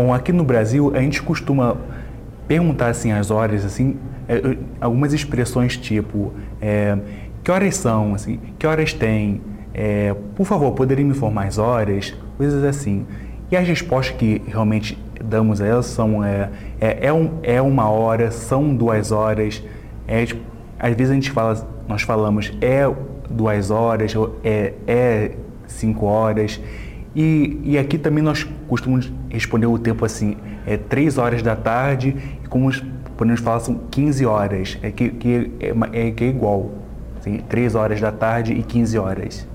Bom, aqui no Brasil a gente costuma perguntar assim as horas, assim, é, algumas expressões tipo é, que horas são, assim, que horas tem, é, por favor, poderia me informar as horas, coisas assim. E as respostas que realmente damos a elas são é, é, é, um, é uma hora, são duas horas. É, tipo, às vezes a gente fala, nós falamos é duas horas, é, é cinco horas. E, e aqui também nós costumamos responder o tempo assim, é três horas da tarde, e como podemos falar são 15 horas, é que, que, é, é, que é igual, assim, três horas da tarde e 15 horas.